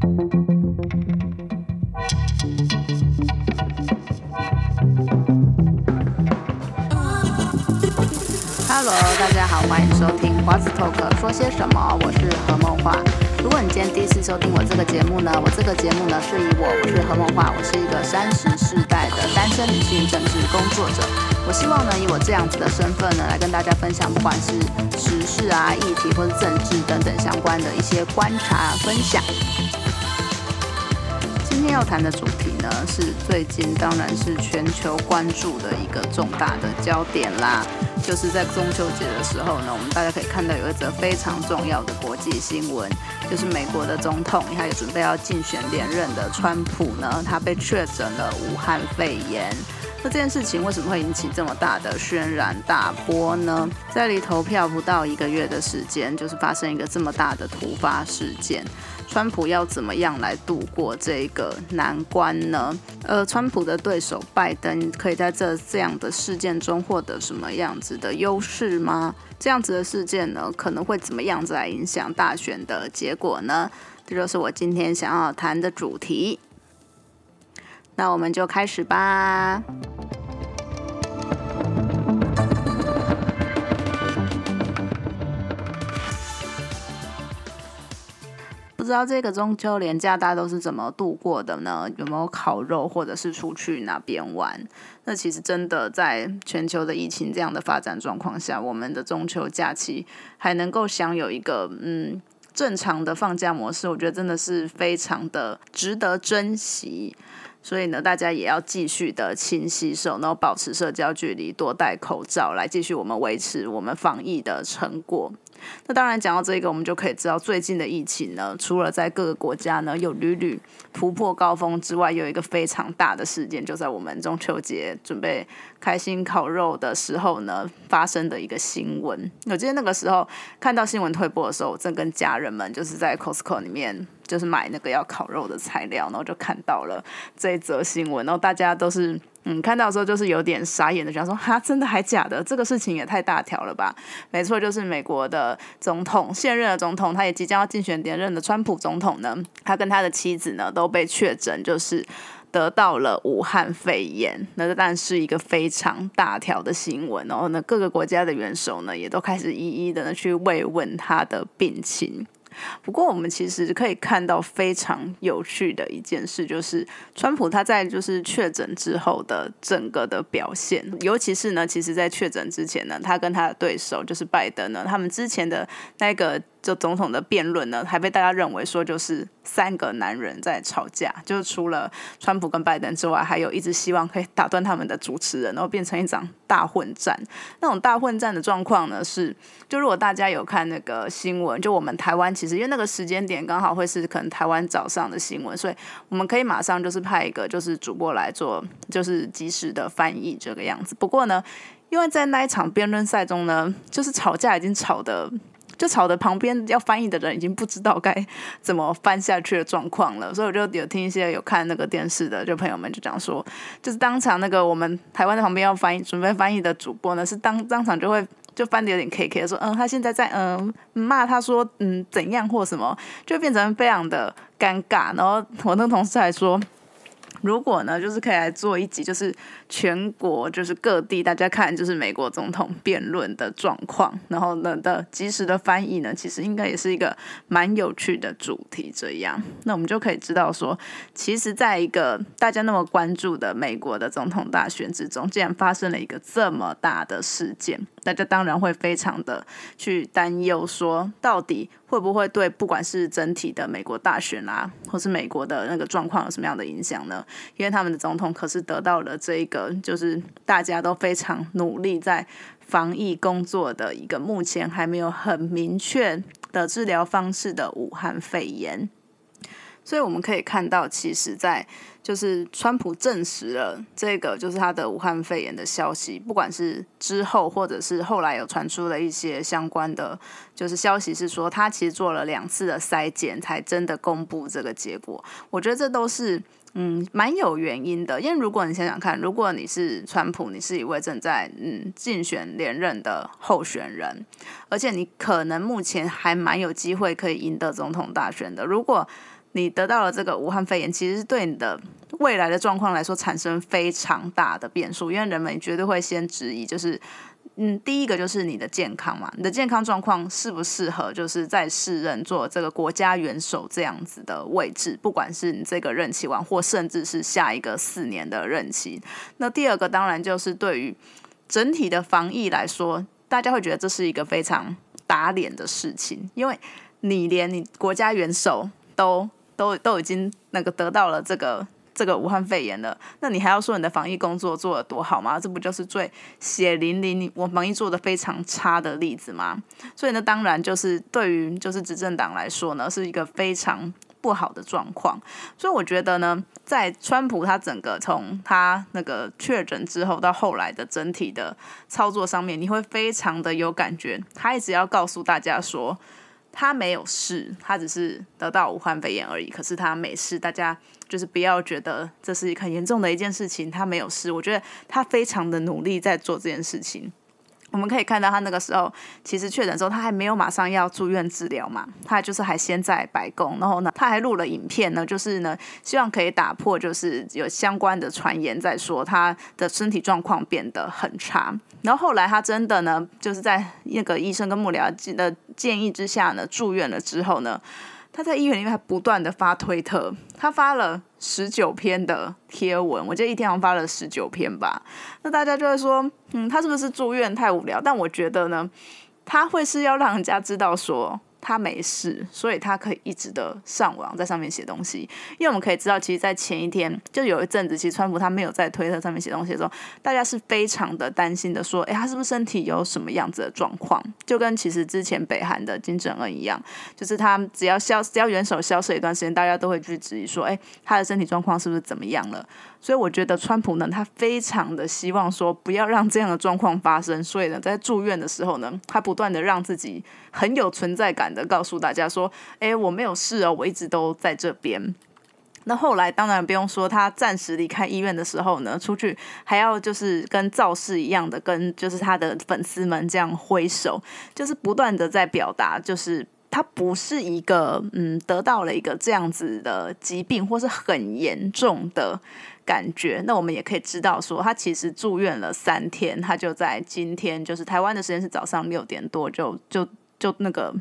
Hello，大家好，欢迎收听 What's Talk 说些什么？我是何梦华。如果你今天第一次收听我这个节目呢，我这个节目呢是以我，我是何梦华，我是一个三十世代的单身女性政治工作者。我希望呢以我这样子的身份呢，来跟大家分享，不管是时事啊、议题或者政治等等相关的一些观察分享。要谈的主题呢，是最近当然是全球关注的一个重大的焦点啦。就是在中秋节的时候呢，我们大家可以看到有一则非常重要的国际新闻，就是美国的总统，他也准备要竞选连任的川普呢，他被确诊了武汉肺炎。那这件事情为什么会引起这么大的轩然大波呢？在离投票不到一个月的时间，就是发生一个这么大的突发事件。川普要怎么样来度过这个难关呢？呃，川普的对手拜登可以在这这样的事件中获得什么样子的优势吗？这样子的事件呢，可能会怎么样子来影响大选的结果呢？这就是我今天想要谈的主题。那我们就开始吧。不知道这个中秋连假大家都是怎么度过的呢？有没有烤肉，或者是出去哪边玩？那其实真的在全球的疫情这样的发展状况下，我们的中秋假期还能够享有一个嗯正常的放假模式，我觉得真的是非常的值得珍惜。所以呢，大家也要继续的勤洗手，然后保持社交距离，多戴口罩，来继续我们维持我们防疫的成果。那当然，讲到这个，我们就可以知道，最近的疫情呢，除了在各个国家呢有屡屡突破高峰之外，有一个非常大的事件，就在我们中秋节准备开心烤肉的时候呢，发生的一个新闻。我记得那个时候看到新闻推播的时候，我正跟家人们就是在 Costco 里面就是买那个要烤肉的材料，然后就看到了这一则新闻，然后大家都是。嗯，看到的时候就是有点傻眼的，想说哈，真的还假的？这个事情也太大条了吧？没错，就是美国的总统，现任的总统，他也即将要竞选连任的川普总统呢，他跟他的妻子呢都被确诊，就是得到了武汉肺炎。那当然是一个非常大条的新闻，然后呢，各个国家的元首呢也都开始一一的去慰问他的病情。不过，我们其实可以看到非常有趣的一件事，就是川普他在就是确诊之后的整个的表现，尤其是呢，其实在确诊之前呢，他跟他的对手就是拜登呢，他们之前的那个。就总统的辩论呢，还被大家认为说就是三个男人在吵架，就是除了川普跟拜登之外，还有一直希望可以打断他们的主持人，然后变成一场大混战。那种大混战的状况呢，是就如果大家有看那个新闻，就我们台湾其实因为那个时间点刚好会是可能台湾早上的新闻，所以我们可以马上就是派一个就是主播来做，就是及时的翻译这个样子。不过呢，因为在那一场辩论赛中呢，就是吵架已经吵的。就吵的旁边要翻译的人已经不知道该怎么翻下去的状况了，所以我就有听一些有看那个电视的就朋友们就讲说，就是当场那个我们台湾的旁边要翻译准备翻译的主播呢，是当当场就会就翻的有点 K K 说，嗯，他现在在嗯骂他说嗯怎样或什么，就变成非常的尴尬。然后我那个同事还说。如果呢，就是可以来做一集，就是全国就是各地大家看，就是美国总统辩论的状况，然后呢的及时的翻译呢，其实应该也是一个蛮有趣的主题。这样，那我们就可以知道说，其实在一个大家那么关注的美国的总统大选之中，竟然发生了一个这么大的事件，大家当然会非常的去担忧，说到底会不会对不管是整体的美国大选啊，或是美国的那个状况有什么样的影响呢？因为他们的总统可是得到了这一个，就是大家都非常努力在防疫工作的一个，目前还没有很明确的治疗方式的武汉肺炎。所以我们可以看到，其实，在就是川普证实了这个就是他的武汉肺炎的消息，不管是之后或者是后来有传出了一些相关的，就是消息是说他其实做了两次的筛检才真的公布这个结果。我觉得这都是嗯，蛮有原因的。因为如果你想想看，如果你是川普，你是一位正在嗯竞选连任的候选人，而且你可能目前还蛮有机会可以赢得总统大选的。如果你得到了这个武汉肺炎，其实是对你的未来的状况来说产生非常大的变数，因为人们绝对会先质疑，就是。嗯，第一个就是你的健康嘛，你的健康状况适不适合，就是在世任做这个国家元首这样子的位置，不管是你这个任期完，或甚至是下一个四年的任期。那第二个当然就是对于整体的防疫来说，大家会觉得这是一个非常打脸的事情，因为你连你国家元首都都都已经那个得到了这个。这个武汉肺炎了，那你还要说你的防疫工作做得多好吗？这不就是最血淋淋我防疫做的非常差的例子吗？所以呢，当然就是对于就是执政党来说呢，是一个非常不好的状况。所以我觉得呢，在川普他整个从他那个确诊之后到后来的整体的操作上面，你会非常的有感觉。他一直要告诉大家说。他没有事，他只是得到武汉肺炎而已。可是他没事，大家就是不要觉得这是很严重的一件事情。他没有事，我觉得他非常的努力在做这件事情。我们可以看到，他那个时候其实确诊之后，他还没有马上要住院治疗嘛，他就是还先在白宫，然后呢，他还录了影片呢，就是呢，希望可以打破就是有相关的传言，在说他的身体状况变得很差。然后后来他真的呢，就是在那个医生跟幕僚的建议之下呢，住院了之后呢。他在医院里面还不断的发推特，他发了十九篇的贴文，我记得一天好像发了十九篇吧。那大家就会说，嗯，他是不是住院太无聊？但我觉得呢，他会是要让人家知道说。他没事，所以他可以一直的上网在上面写东西。因为我们可以知道，其实，在前一天就有一阵子，其实川普他没有在推特上面写东西的时候，大家是非常的担心的，说，哎，他是不是身体有什么样子的状况？就跟其实之前北韩的金正恩一样，就是他只要消只要元首消失一段时间，大家都会去质疑说，哎，他的身体状况是不是怎么样了？所以我觉得川普呢，他非常的希望说不要让这样的状况发生，所以呢，在住院的时候呢，他不断的让自己很有存在感的告诉大家说，哎，我没有事哦，我一直都在这边。那后来当然不用说，他暂时离开医院的时候呢，出去还要就是跟造势一样的，跟就是他的粉丝们这样挥手，就是不断的在表达，就是。他不是一个嗯得到了一个这样子的疾病或是很严重的感觉，那我们也可以知道说，他其实住院了三天，他就在今天就是台湾的时间是早上六点多就就就那个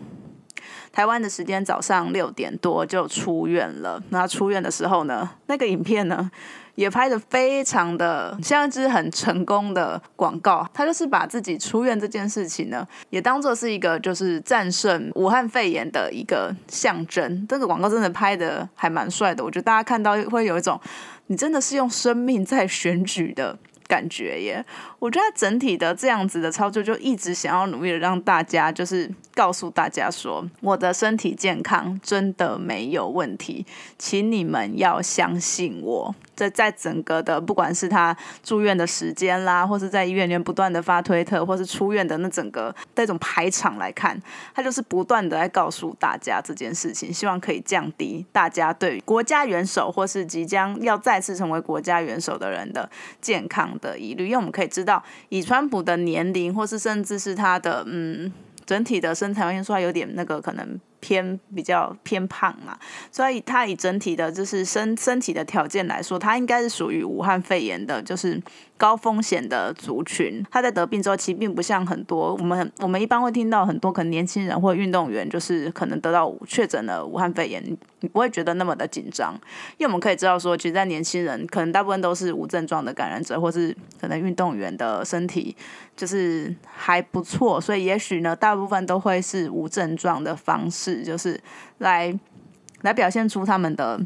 台湾的时间早上六点多就出院了。那出院的时候呢，那个影片呢？也拍的非常的像一支很成功的广告，他就是把自己出院这件事情呢，也当做是一个就是战胜武汉肺炎的一个象征。这个广告真的拍的还蛮帅的，我觉得大家看到会有一种你真的是用生命在选举的感觉耶。我觉得整体的这样子的操作，就一直想要努力的让大家就是告诉大家说，我的身体健康真的没有问题，请你们要相信我。在在整个的，不管是他住院的时间啦，或是在医院里面不断的发推特，或是出院的那整个那种排场来看，他就是不断的在告诉大家这件事情，希望可以降低大家对国家元首或是即将要再次成为国家元首的人的健康的疑虑。因为我们可以知道，以川普的年龄，或是甚至是他的嗯整体的身材，完全说他有点那个可能。偏比较偏胖嘛，所以他以整体的就是身身体的条件来说，他应该是属于武汉肺炎的，就是。高风险的族群，他在得病之后，其实并不像很多我们我们一般会听到很多可能年轻人或运动员，就是可能得到确诊了武汉肺炎，你不会觉得那么的紧张，因为我们可以知道说，其实，在年轻人可能大部分都是无症状的感染者，或是可能运动员的身体就是还不错，所以也许呢，大部分都会是无症状的方式，就是来来表现出他们的。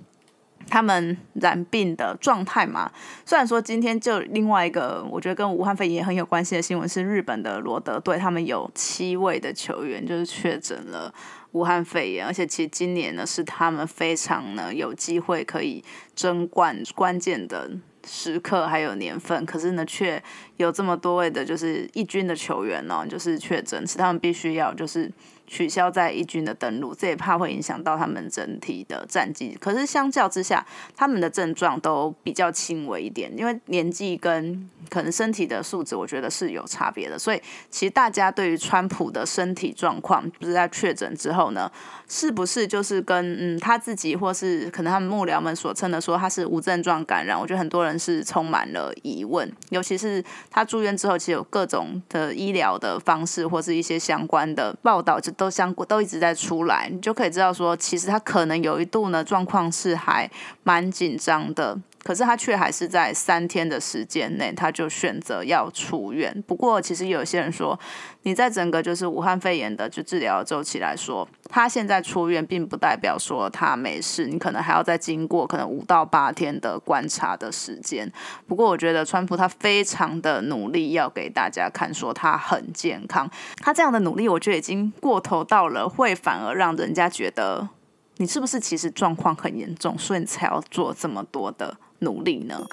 他们染病的状态嘛，虽然说今天就另外一个，我觉得跟武汉肺炎很有关系的新闻是日本的罗德队，他们有七位的球员就是确诊了武汉肺炎，而且其实今年呢是他们非常呢有机会可以争冠关键的时刻还有年份，可是呢，却有这么多位的，就是一军的球员呢，就是确诊，是他们必须要就是取消在一军的登陆，这也怕会影响到他们整体的战绩。可是相较之下，他们的症状都比较轻微一点，因为年纪跟可能身体的素质，我觉得是有差别的。所以其实大家对于川普的身体状况，不是在确诊之后呢，是不是就是跟嗯他自己或是可能他们幕僚们所称的说他是无症状感染？我觉得很多人。是充满了疑问，尤其是他住院之后，其实有各种的医疗的方式，或是一些相关的报道，就都相都一直在出来，你就可以知道说，其实他可能有一度呢状况是还蛮紧张的。可是他却还是在三天的时间内，他就选择要出院。不过，其实有些人说，你在整个就是武汉肺炎的就治疗周期来说，他现在出院，并不代表说他没事。你可能还要再经过可能五到八天的观察的时间。不过，我觉得川普他非常的努力，要给大家看说他很健康。他这样的努力，我觉得已经过头到了，会反而让人家觉得你是不是其实状况很严重，所以你才要做这么多的。努力呢？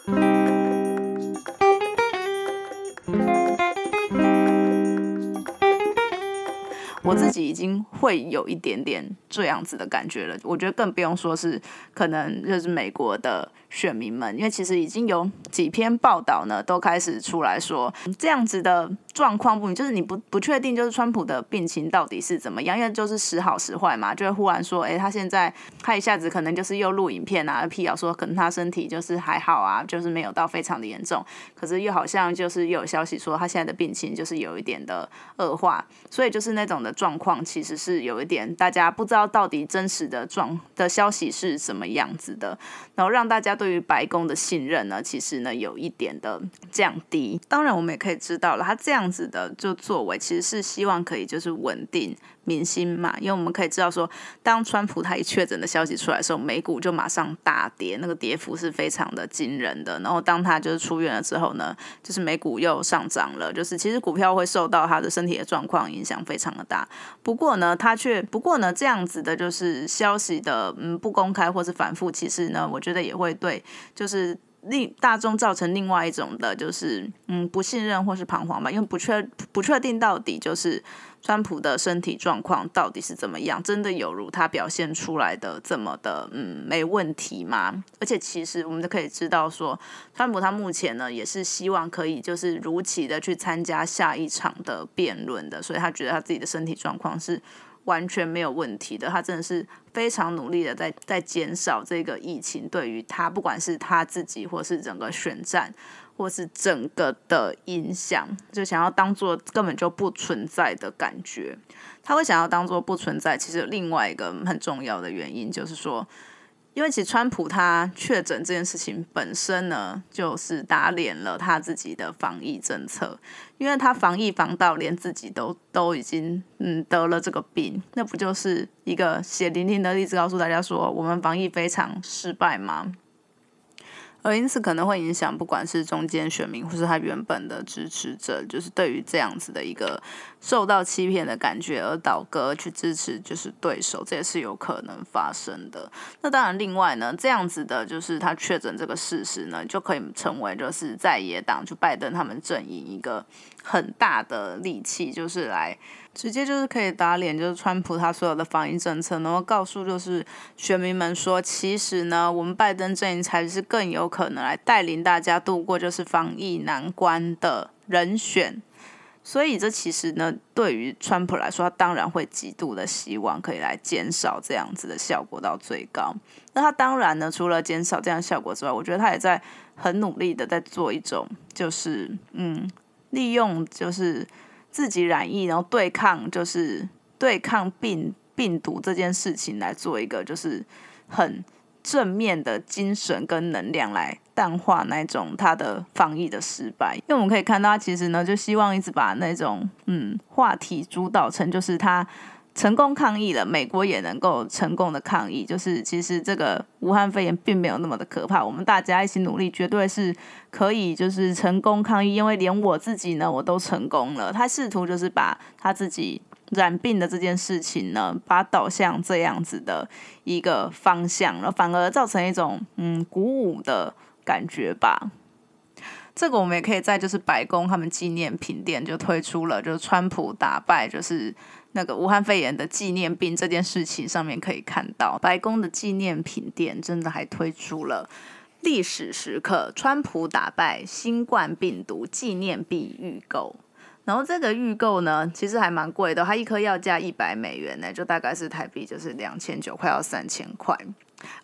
我自己已经会有一点点这样子的感觉了。我觉得更不用说是可能就是美国的。选民们，因为其实已经有几篇报道呢，都开始出来说这样子的状况不明，就是你不不确定，就是川普的病情到底是怎么样，因为就是时好时坏嘛，就会忽然说，哎，他现在他一下子可能就是又录影片啊，辟谣说可能他身体就是还好啊，就是没有到非常的严重，可是又好像就是又有消息说他现在的病情就是有一点的恶化，所以就是那种的状况其实是有一点大家不知道到底真实的状的消息是什么样子的，然后让大家。对于白宫的信任呢，其实呢有一点的降低。当然，我们也可以知道了，他这样子的就作为，其实是希望可以就是稳定。明星嘛，因为我们可以知道说，当川普他一确诊的消息出来的时候，美股就马上大跌，那个跌幅是非常的惊人的。然后当他就是出院了之后呢，就是美股又上涨了，就是其实股票会受到他的身体的状况影响非常的大。不过呢，他却不过呢，这样子的就是消息的嗯不公开或是反复，其实呢，我觉得也会对就是另大众造成另外一种的就是嗯不信任或是彷徨吧，因为不确不确定到底就是。川普的身体状况到底是怎么样？真的有如他表现出来的这么的嗯没问题吗？而且其实我们都可以知道说，川普他目前呢也是希望可以就是如期的去参加下一场的辩论的，所以他觉得他自己的身体状况是完全没有问题的。他真的是非常努力的在在减少这个疫情对于他不管是他自己或是整个选战。或是整个的影响，就想要当做根本就不存在的感觉。他会想要当做不存在，其实另外一个很重要的原因，就是说，因为其实川普他确诊这件事情本身呢，就是打脸了他自己的防疫政策，因为他防疫防到连自己都都已经嗯得了这个病，那不就是一个血淋淋的例子，告诉大家说我们防疫非常失败吗？而因此可能会影响，不管是中间选民或是他原本的支持者，就是对于这样子的一个受到欺骗的感觉而倒戈去支持就是对手，这也是有可能发生的。那当然，另外呢，这样子的就是他确诊这个事实呢，就可以成为就是在野党就拜登他们阵营一个很大的利器，就是来。直接就是可以打脸，就是川普他所有的防疫政策，然后告诉就是选民们说，其实呢，我们拜登阵营才是更有可能来带领大家度过就是防疫难关的人选。所以这其实呢，对于川普来说，他当然会极度的希望可以来减少这样子的效果到最高。那他当然呢，除了减少这样效果之外，我觉得他也在很努力的在做一种，就是嗯，利用就是。自己染疫，然后对抗就是对抗病病毒这件事情来做一个就是很正面的精神跟能量来淡化那种他的防疫的失败，因为我们可以看到他其实呢就希望一直把那种嗯话题主导成就是他。成功抗疫了，美国也能够成功的抗疫，就是其实这个武汉肺炎并没有那么的可怕，我们大家一起努力，绝对是可以就是成功抗疫，因为连我自己呢，我都成功了。他试图就是把他自己染病的这件事情呢，把导向这样子的一个方向了，反而造成一种嗯鼓舞的感觉吧。这个我们也可以在就是白宫他们纪念品店就推出了，就是川普打败就是那个武汉肺炎的纪念病这件事情上面可以看到，白宫的纪念品店真的还推出了历史时刻川普打败新冠病毒纪念币预购。然后这个预购呢，其实还蛮贵的，它一颗要价一百美元呢，就大概是台币就是两千九，快要三千块。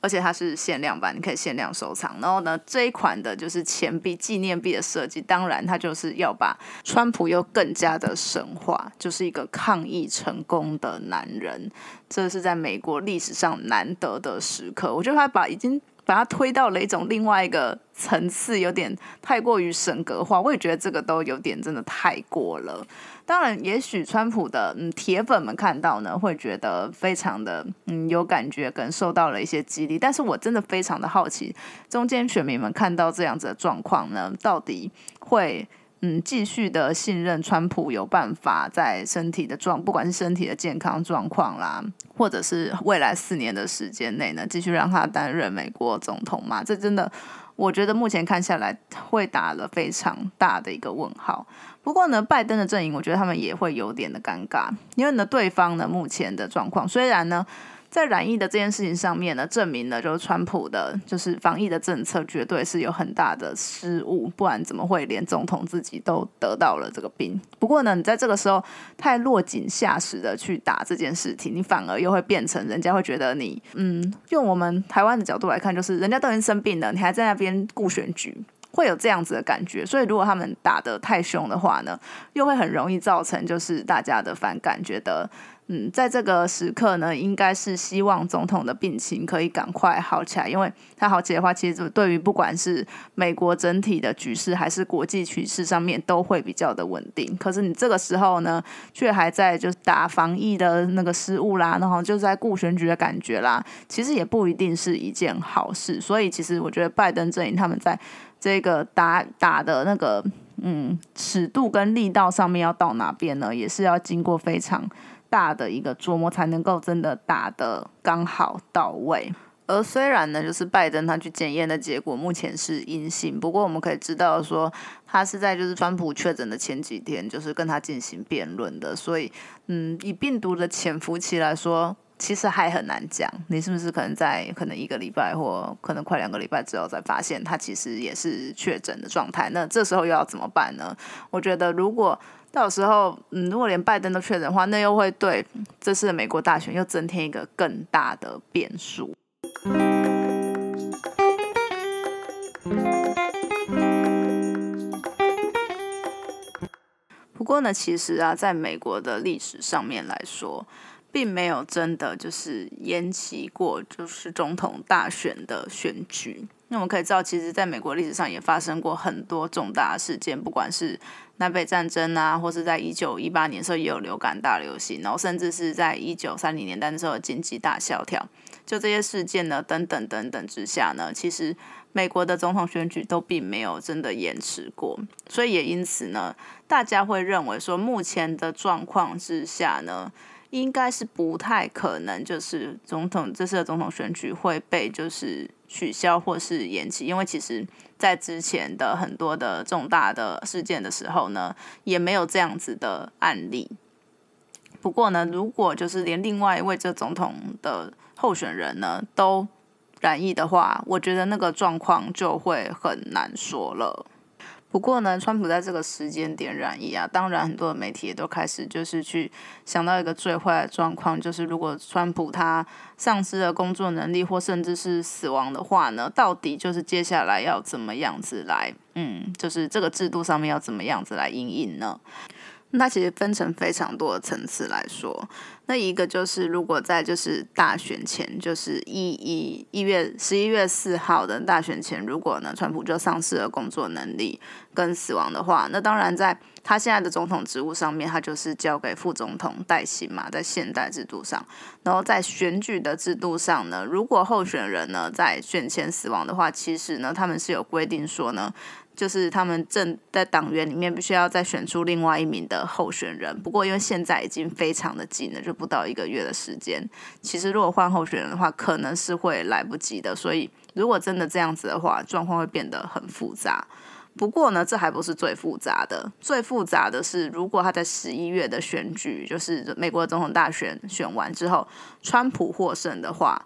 而且它是限量版，你可以限量收藏。然后呢，这一款的就是钱币纪念币的设计，当然它就是要把川普又更加的神话，就是一个抗议成功的男人。这是在美国历史上难得的时刻。我觉得他把已经。把它推到了一种另外一个层次，有点太过于神格化。我也觉得这个都有点真的太过了。当然，也许川普的嗯铁粉们看到呢，会觉得非常的嗯有感觉，跟受到了一些激励。但是我真的非常的好奇，中间选民们看到这样子的状况呢，到底会。嗯，继续的信任川普有办法在身体的状，不管是身体的健康状况啦，或者是未来四年的时间内呢，继续让他担任美国总统吗？这真的，我觉得目前看下来会打了非常大的一个问号。不过呢，拜登的阵营，我觉得他们也会有点的尴尬，因为呢，对方呢目前的状况虽然呢。在染疫的这件事情上面呢，证明了就是川普的，就是防疫的政策绝对是有很大的失误，不然怎么会连总统自己都得到了这个病？不过呢，你在这个时候太落井下石的去打这件事情，你反而又会变成人家会觉得你，嗯，用我们台湾的角度来看，就是人家都已经生病了，你还在那边顾选举，会有这样子的感觉。所以如果他们打的太凶的话呢，又会很容易造成就是大家的反感，觉得。嗯，在这个时刻呢，应该是希望总统的病情可以赶快好起来，因为他好起来的话，其实对于不管是美国整体的局势，还是国际局势上面，都会比较的稳定。可是你这个时候呢，却还在就是打防疫的那个失误啦，然后就在顾选举的感觉啦，其实也不一定是一件好事。所以，其实我觉得拜登阵营他们在这个打打的那个嗯尺度跟力道上面要到哪边呢，也是要经过非常。大的一个琢磨才能够真的打的刚好到位。而虽然呢，就是拜登他去检验的结果目前是阴性，不过我们可以知道说，他是在就是川普确诊的前几天，就是跟他进行辩论的。所以，嗯，以病毒的潜伏期来说，其实还很难讲，你是不是可能在可能一个礼拜或可能快两个礼拜之后才发现他其实也是确诊的状态？那这时候又要怎么办呢？我觉得如果。到时候，嗯，如果连拜登都确诊的话，那又会对这次的美国大选又增添一个更大的变数。不过呢，其实啊，在美国的历史上面来说，并没有真的就是延期过，就是总统大选的选举。那我们可以知道，其实在美国历史上也发生过很多重大事件，不管是南北战争啊，或是在一九一八年的时候也有流感大流行，然后甚至是在一九三零年代的时候经济大萧条，就这些事件呢，等等等等之下呢，其实美国的总统选举都并没有真的延迟过，所以也因此呢，大家会认为说，目前的状况之下呢。应该是不太可能，就是总统这次的总统选举会被就是取消或是延期，因为其实在之前的很多的重大的事件的时候呢，也没有这样子的案例。不过呢，如果就是连另外一位这总统的候选人呢都染疫的话，我觉得那个状况就会很难说了。不过呢，川普在这个时间点染疫啊，当然很多的媒体也都开始就是去想到一个最坏的状况，就是如果川普他丧失了工作能力或甚至是死亡的话呢，到底就是接下来要怎么样子来，嗯，就是这个制度上面要怎么样子来应应呢？那其实分成非常多的层次来说，那一个就是如果在就是大选前，就是一一一月十一月四号的大选前，如果呢川普就丧失了工作能力跟死亡的话，那当然在他现在的总统职务上面，他就是交给副总统代行嘛，在现代制度上，然后在选举的制度上呢，如果候选人呢在选前死亡的话，其实呢他们是有规定说呢。就是他们正在党员里面必须要再选出另外一名的候选人，不过因为现在已经非常的近了，就不到一个月的时间。其实如果换候选人的话，可能是会来不及的。所以如果真的这样子的话，状况会变得很复杂。不过呢，这还不是最复杂的，最复杂的是，如果他在十一月的选举，就是美国总统大选选完之后，川普获胜的话。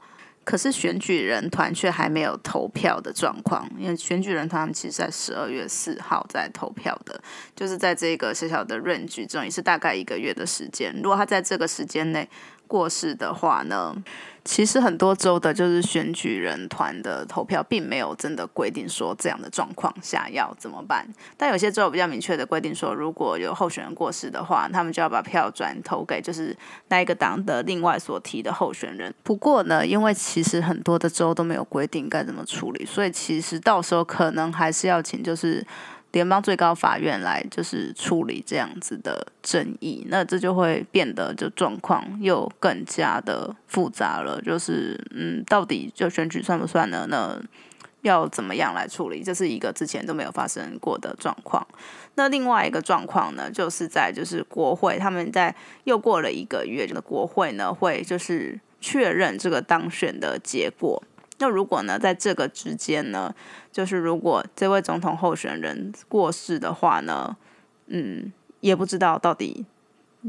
可是选举人团却还没有投票的状况，因为选举人团其实在十二月四号在投票的，就是在这个小小的任局中，也是大概一个月的时间。如果他在这个时间内过世的话呢？其实很多州的，就是选举人团的投票，并没有真的规定说这样的状况下要怎么办。但有些州比较明确的规定说，如果有候选人过世的话，他们就要把票转投给就是那一个党的另外所提的候选人。不过呢，因为其实很多的州都没有规定该怎么处理，所以其实到时候可能还是要请就是。联邦最高法院来就是处理这样子的争议，那这就会变得就状况又更加的复杂了。就是嗯，到底就选举算不算呢？那要怎么样来处理？这是一个之前都没有发生过的状况。那另外一个状况呢，就是在就是国会他们在又过了一个月，这个国会呢会就是确认这个当选的结果。那如果呢，在这个之间呢，就是如果这位总统候选人过世的话呢，嗯，也不知道到底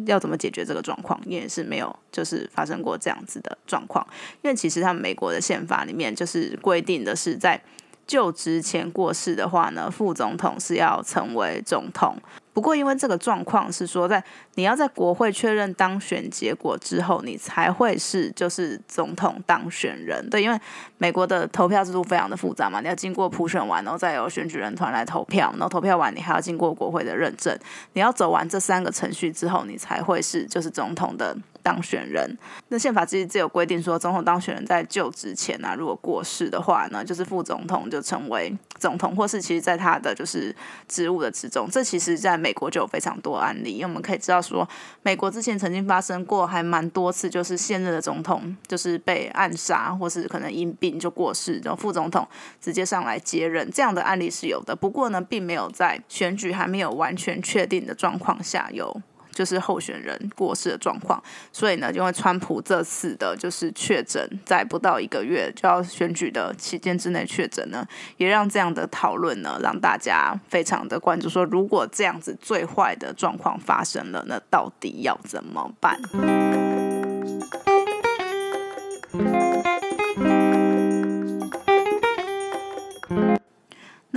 要怎么解决这个状况，也是没有就是发生过这样子的状况。因为其实他们美国的宪法里面就是规定的是在就职前过世的话呢，副总统是要成为总统。不过，因为这个状况是说，在你要在国会确认当选结果之后，你才会是就是总统当选人。对，因为美国的投票制度非常的复杂嘛，你要经过普选完，然后再由选举人团来投票，然后投票完你还要经过国会的认证，你要走完这三个程序之后，你才会是就是总统的。当选人，那宪法其实只有规定说，总统当选人在就职前啊，如果过世的话呢，就是副总统就成为总统，或是其实在他的就是职务的之中。这其实在美国就有非常多案例，因为我们可以知道说，美国之前曾经发生过还蛮多次，就是现任的总统就是被暗杀，或是可能因病就过世，然后副总统直接上来接任，这样的案例是有的。不过呢，并没有在选举还没有完全确定的状况下有。就是候选人过世的状况，所以呢，因为川普这次的就是确诊，在不到一个月就要选举的期间之内确诊呢，也让这样的讨论呢，让大家非常的关注。说如果这样子最坏的状况发生了，那到底要怎么办？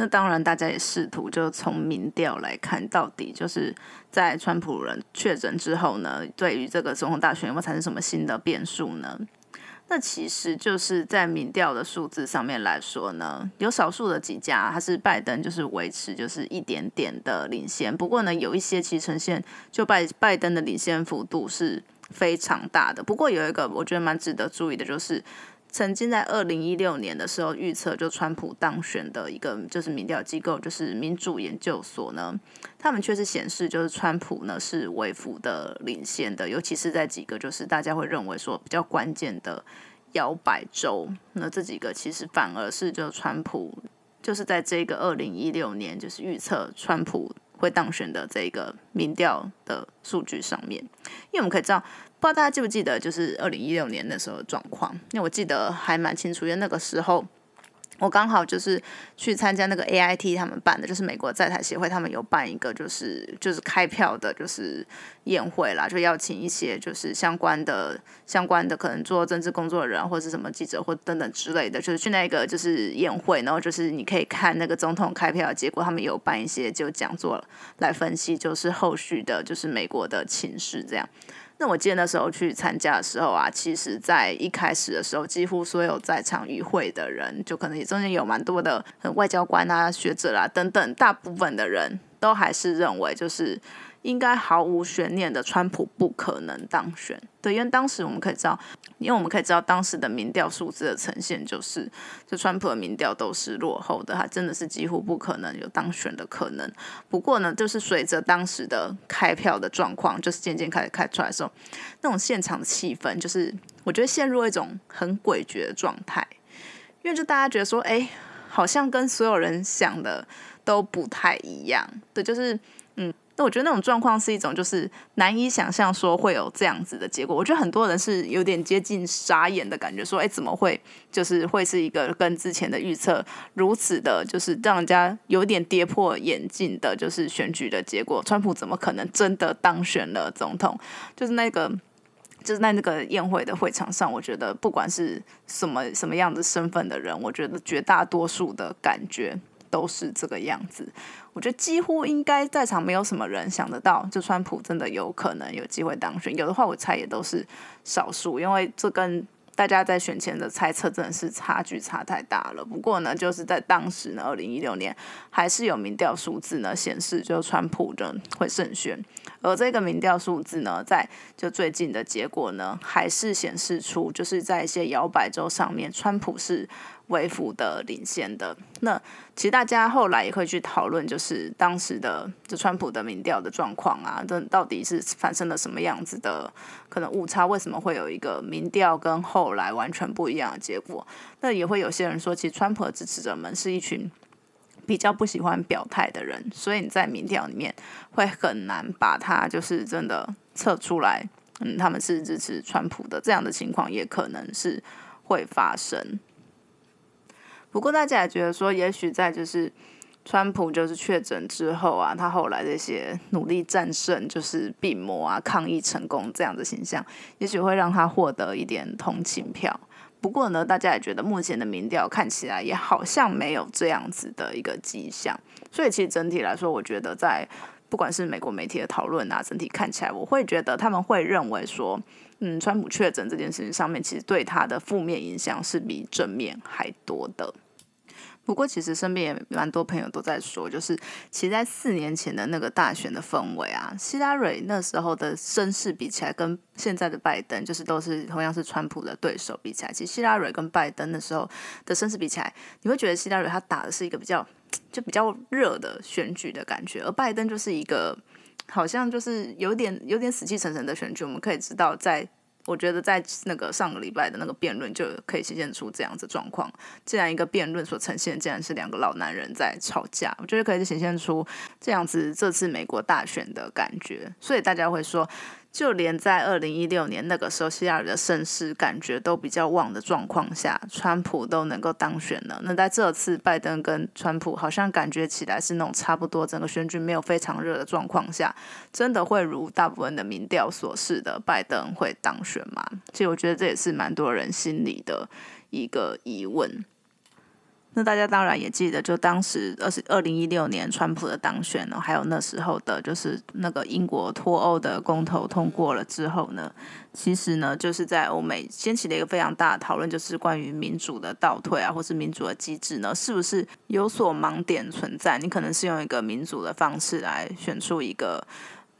那当然，大家也试图就从民调来看，到底就是在川普人确诊之后呢，对于这个总统大选有没有产生什么新的变数呢？那其实就是在民调的数字上面来说呢，有少数的几家还是拜登就是维持就是一点点的领先，不过呢，有一些其实呈现就拜拜登的领先幅度是非常大的。不过有一个我觉得蛮值得注意的就是。曾经在二零一六年的时候预测就川普当选的一个就是民调机构就是民主研究所呢，他们却是显示就是川普呢是微幅的领先的，尤其是在几个就是大家会认为说比较关键的摇摆州，那这几个其实反而是就川普就是在这个二零一六年就是预测川普会当选的这个民调的数据上面，因为我们可以知道。不知道大家记不记得，就是二零一六年那时候状况？因为我记得还蛮清楚，因为那个时候我刚好就是去参加那个 AIT 他们办的，就是美国在台协会他们有办一个就是就是开票的，就是宴会啦，就邀请一些就是相关的相关的可能做政治工作的人或者是什么记者或等等之类的，就是去那个就是宴会，然后就是你可以看那个总统开票的结果，他们有办一些就讲座来分析，就是后续的就是美国的情势这样。那我记得那时候去参加的时候啊，其实，在一开始的时候，几乎所有在场与会的人，就可能也中间有蛮多的外交官啊、学者啦等等，大部分的人都还是认为就是。应该毫无悬念的，川普不可能当选。对，因为当时我们可以知道，因为我们可以知道当时的民调数字的呈现就是，就川普的民调都是落后的，他真的是几乎不可能有当选的可能。不过呢，就是随着当时的开票的状况，就是渐渐开始开出来的时候，那种现场的气氛，就是我觉得陷入一种很诡谲的状态，因为就大家觉得说，哎，好像跟所有人想的都不太一样。对，就是。那我觉得那种状况是一种，就是难以想象说会有这样子的结果。我觉得很多人是有点接近傻眼的感觉，说，哎，怎么会就是会是一个跟之前的预测如此的，就是让人家有点跌破眼镜的，就是选举的结果，川普怎么可能真的当选了总统？就是那个，就是在那个宴会的会场上，我觉得不管是什么什么样的身份的人，我觉得绝大多数的感觉。都是这个样子，我觉得几乎应该在场没有什么人想得到，就川普真的有可能有机会当选。有的话，我猜也都是少数，因为这跟大家在选前的猜测真的是差距差太大了。不过呢，就是在当时呢，二零一六年还是有民调数字呢显示，就川普的会胜选。而这个民调数字呢，在就最近的结果呢，还是显示出就是在一些摇摆州上面，川普是。微幅的领先的，那其实大家后来也会去讨论，就是当时的就川普的民调的状况啊，这到底是发生了什么样子的可能误差？为什么会有一个民调跟后来完全不一样的结果？那也会有些人说，其实川普的支持者们是一群比较不喜欢表态的人，所以你在民调里面会很难把他就是真的测出来，嗯，他们是支持川普的这样的情况，也可能是会发生。不过大家也觉得说，也许在就是川普就是确诊之后啊，他后来这些努力战胜就是病魔啊，抗疫成功这样的形象，也许会让他获得一点同情票。不过呢，大家也觉得目前的民调看起来也好像没有这样子的一个迹象。所以其实整体来说，我觉得在不管是美国媒体的讨论啊，整体看起来，我会觉得他们会认为说，嗯，川普确诊这件事情上面，其实对他的负面影响是比正面还多的。不过，其实身边也蛮多朋友都在说，就是其实，在四年前的那个大选的氛围啊，希拉蕊那时候的声势比起来，跟现在的拜登，就是都是同样是川普的对手比起来，其实希拉蕊跟拜登的时候的声势比起来，你会觉得希拉蕊他打的是一个比较就比较热的选举的感觉，而拜登就是一个好像就是有点有点死气沉沉的选举。我们可以知道在。我觉得在那个上个礼拜的那个辩论就可以显现出这样子状况，既然一个辩论所呈现，竟然是两个老男人在吵架，我觉得可以显现出这样子这次美国大选的感觉，所以大家会说。就连在二零一六年那个时候，希拉里的盛世感觉都比较旺的状况下，川普都能够当选了。那在这次拜登跟川普好像感觉起来是那种差不多，整个选举没有非常热的状况下，真的会如大部分的民调所示的，拜登会当选吗？其实我觉得这也是蛮多人心里的一个疑问。那大家当然也记得，就当时二十二零一六年川普的当选呢，还有那时候的，就是那个英国脱欧的公投通过了之后呢，其实呢，就是在欧美掀起了一个非常大的讨论，就是关于民主的倒退啊，或是民主的机制呢，是不是有所盲点存在？你可能是用一个民主的方式来选出一个。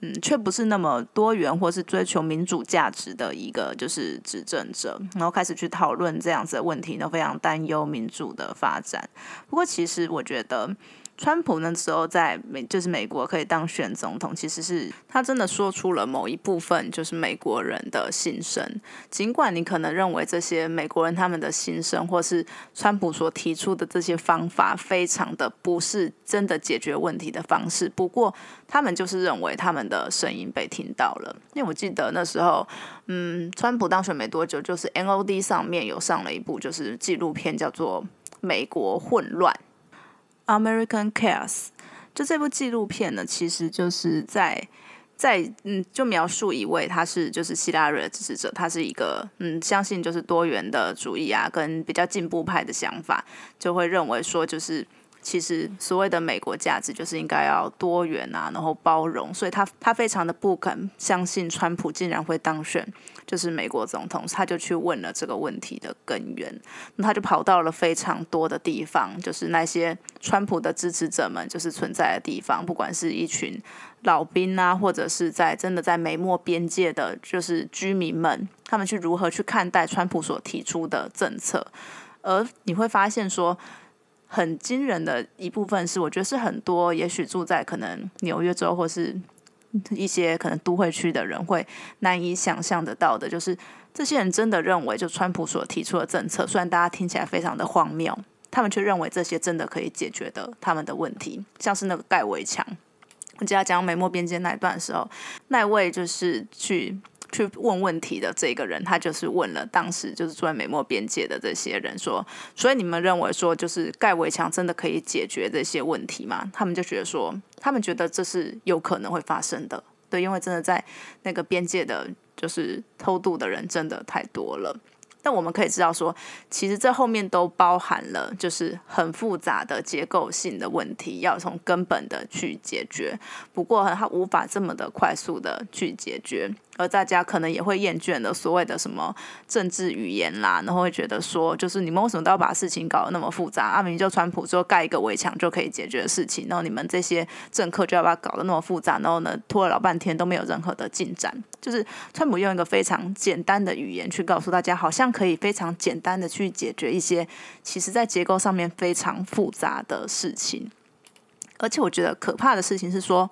嗯，却不是那么多元，或是追求民主价值的一个就是执政者，然后开始去讨论这样子的问题，都非常担忧民主的发展。不过，其实我觉得。川普那时候在美，就是美国可以当选总统，其实是他真的说出了某一部分就是美国人的心声。尽管你可能认为这些美国人他们的心声，或是川普所提出的这些方法，非常的不是真的解决问题的方式。不过，他们就是认为他们的声音被听到了。因为我记得那时候，嗯，川普当选没多久，就是 NOD 上面有上了一部就是纪录片，叫做《美国混乱》。American Chaos，就这部纪录片呢，其实就是在在嗯，就描述一位他是就是希拉蕊的支持者，他是一个嗯，相信就是多元的主义啊，跟比较进步派的想法，就会认为说就是。其实所谓的美国价值就是应该要多元啊，然后包容，所以他他非常的不肯相信川普竟然会当选，就是美国总统，他就去问了这个问题的根源，那他就跑到了非常多的地方，就是那些川普的支持者们就是存在的地方，不管是一群老兵啊，或者是在真的在美墨边界的就是居民们，他们去如何去看待川普所提出的政策，而你会发现说。很惊人的一部分是，我觉得是很多也许住在可能纽约州或是一些可能都会区的人会难以想象得到的，就是这些人真的认为，就川普所提出的政策，虽然大家听起来非常的荒谬，他们却认为这些真的可以解决的他们的问题，像是那个盖围墙。我记得讲美墨边界那一段的时候，那位就是去去问问题的这个人，他就是问了当时就是住在美墨边界的这些人说，所以你们认为说就是盖围墙真的可以解决这些问题吗？他们就觉得说，他们觉得这是有可能会发生的，对，因为真的在那个边界的就是偷渡的人真的太多了。但我们可以知道说，其实这后面都包含了就是很复杂的结构性的问题，要从根本的去解决。不过它无法这么的快速的去解决。而大家可能也会厌倦了所谓的什么政治语言啦，然后会觉得说，就是你们为什么都要把事情搞得那么复杂？阿明就川普说盖一个围墙就可以解决的事情，然后你们这些政客就要把它搞得那么复杂，然后呢拖了老半天都没有任何的进展。就是川普用一个非常简单的语言去告诉大家，好像可以非常简单的去解决一些其实在结构上面非常复杂的事情。而且我觉得可怕的事情是说，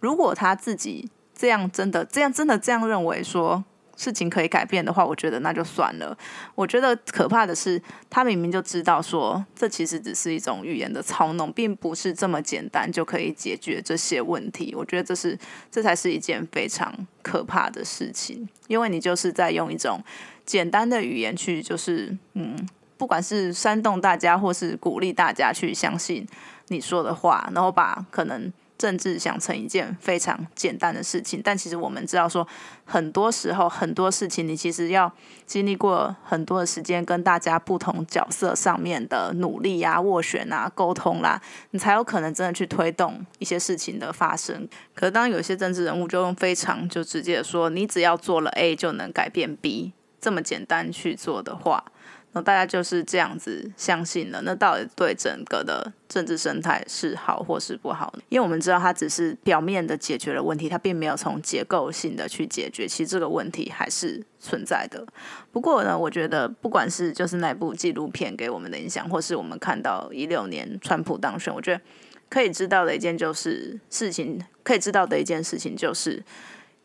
如果他自己。这样真的，这样真的这样认为说事情可以改变的话，我觉得那就算了。我觉得可怕的是，他明明就知道说，这其实只是一种语言的操弄，并不是这么简单就可以解决这些问题。我觉得这是这才是一件非常可怕的事情，因为你就是在用一种简单的语言去，就是嗯，不管是煽动大家，或是鼓励大家去相信你说的话，然后把可能。政治想成一件非常简单的事情，但其实我们知道说，很多时候很多事情，你其实要经历过很多的时间，跟大家不同角色上面的努力啊、斡旋啊、沟通啦，你才有可能真的去推动一些事情的发生。可是当有些政治人物就用非常就直接说，你只要做了 A 就能改变 B 这么简单去做的话。那大家就是这样子相信了，那到底对整个的政治生态是好或是不好呢？因为我们知道它只是表面的解决了问题，它并没有从结构性的去解决，其实这个问题还是存在的。不过呢，我觉得不管是就是那部纪录片给我们的影响，或是我们看到一六年川普当选，我觉得可以知道的一件就是事情，可以知道的一件事情就是，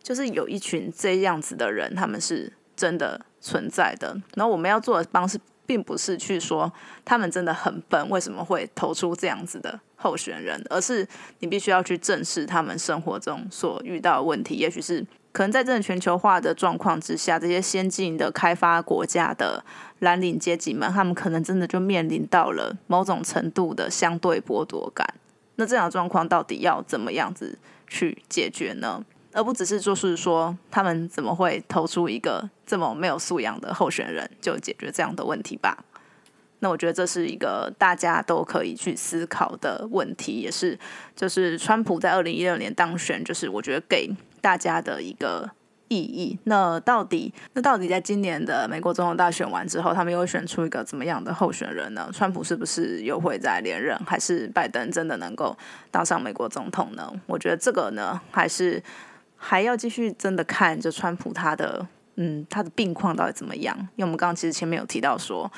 就是有一群这样子的人，他们是真的。存在的，然后我们要做的方式，并不是去说他们真的很笨，为什么会投出这样子的候选人，而是你必须要去正视他们生活中所遇到的问题。也许是可能在这种全球化的状况之下，这些先进的开发国家的蓝领阶级们，他们可能真的就面临到了某种程度的相对剥夺感。那这样的状况到底要怎么样子去解决呢？而不只是就是说，他们怎么会投出一个这么没有素养的候选人，就解决这样的问题吧？那我觉得这是一个大家都可以去思考的问题，也是就是川普在二零一六年当选，就是我觉得给大家的一个意义。那到底那到底在今年的美国总统大选完之后，他们又会选出一个怎么样的候选人呢？川普是不是又会再连任，还是拜登真的能够当上美国总统呢？我觉得这个呢，还是。还要继续真的看，就川普他的，嗯，他的病况到底怎么样？因为我们刚刚其实前面有提到说，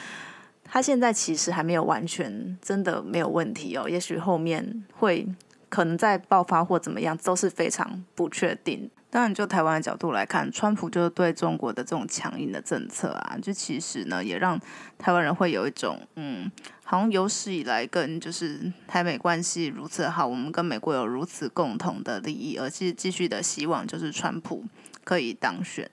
他现在其实还没有完全真的没有问题哦，也许后面会可能在爆发或怎么样，都是非常不确定。当然，就台湾的角度来看，川普就是对中国的这种强硬的政策啊，就其实呢，也让台湾人会有一种，嗯，好像有史以来跟就是台美关系如此好，我们跟美国有如此共同的利益，而且继续的希望就是川普可以当选。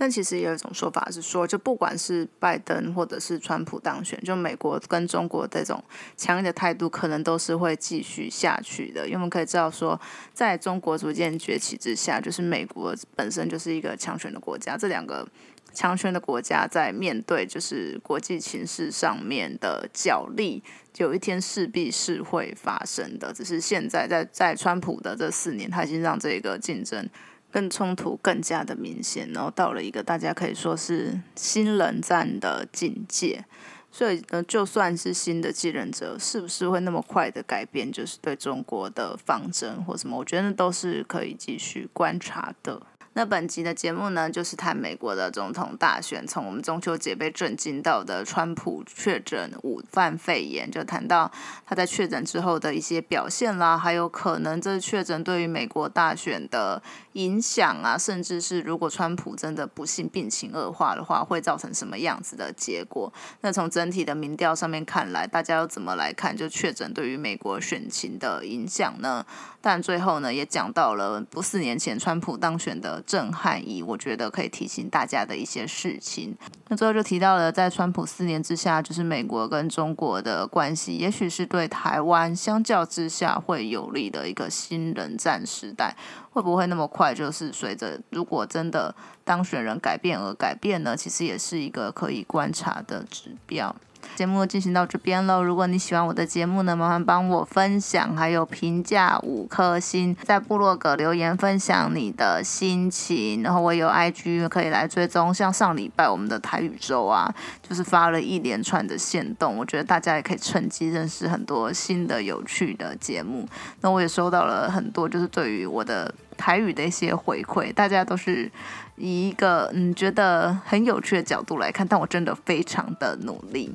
但其实也有一种说法是说，就不管是拜登或者是川普当选，就美国跟中国这种强硬的态度，可能都是会继续下去的。因为我们可以知道说，在中国逐渐崛起之下，就是美国本身就是一个强权的国家，这两个强权的国家在面对就是国际形势上面的角力，有一天势必是会发生的。只是现在在在川普的这四年，他已经让这个竞争。更冲突更加的明显，然后到了一个大家可以说是新冷战的境界，所以呢，就算是新的继任者，是不是会那么快的改变，就是对中国的方针或什么，我觉得都是可以继续观察的。那本集的节目呢，就是谈美国的总统大选，从我们中秋节被震惊到的川普确诊武犯肺炎，就谈到他在确诊之后的一些表现啦，还有可能这确诊对于美国大选的影响啊，甚至是如果川普真的不幸病情恶化的话，会造成什么样子的结果？那从整体的民调上面看来，大家要怎么来看就确诊对于美国选情的影响呢？但最后呢，也讲到了不四年前川普当选的震撼意，我觉得可以提醒大家的一些事情。那最后就提到了，在川普四年之下，就是美国跟中国的关系，也许是对台湾相较之下会有利的一个新冷战时代，会不会那么快？就是随着如果真的当选人改变而改变呢？其实也是一个可以观察的指标。节目进行到这边喽。如果你喜欢我的节目呢，麻烦帮我分享，还有评价五颗星，在部落格留言分享你的心情。然后我有 IG 可以来追踪，像上礼拜我们的台语周啊，就是发了一连串的线动，我觉得大家也可以趁机认识很多新的有趣的节目。那我也收到了很多，就是对于我的台语的一些回馈，大家都是以一个嗯觉得很有趣的角度来看，但我真的非常的努力。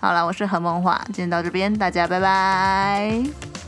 好了，我是何梦华，今天到这边，大家拜拜。